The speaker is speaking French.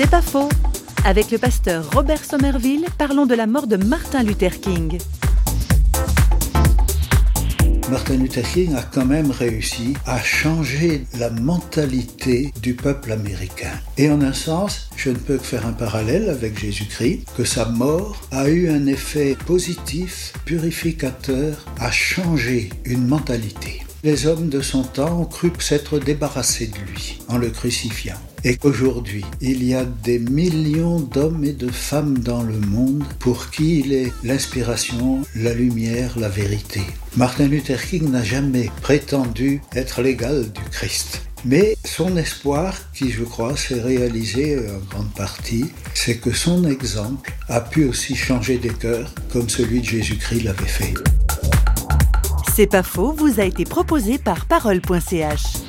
C'est pas faux. Avec le pasteur Robert Somerville, parlons de la mort de Martin Luther King. Martin Luther King a quand même réussi à changer la mentalité du peuple américain. Et en un sens, je ne peux que faire un parallèle avec Jésus-Christ, que sa mort a eu un effet positif, purificateur, à changer une mentalité. Les hommes de son temps ont cru s'être débarrassés de lui en le crucifiant. Et qu'aujourd'hui, il y a des millions d'hommes et de femmes dans le monde pour qui il est l'inspiration, la lumière, la vérité. Martin Luther King n'a jamais prétendu être l'égal du Christ. Mais son espoir, qui je crois s'est réalisé en grande partie, c'est que son exemple a pu aussi changer des cœurs comme celui de Jésus-Christ l'avait fait. C'est pas faux, vous a été proposé par parole.ch.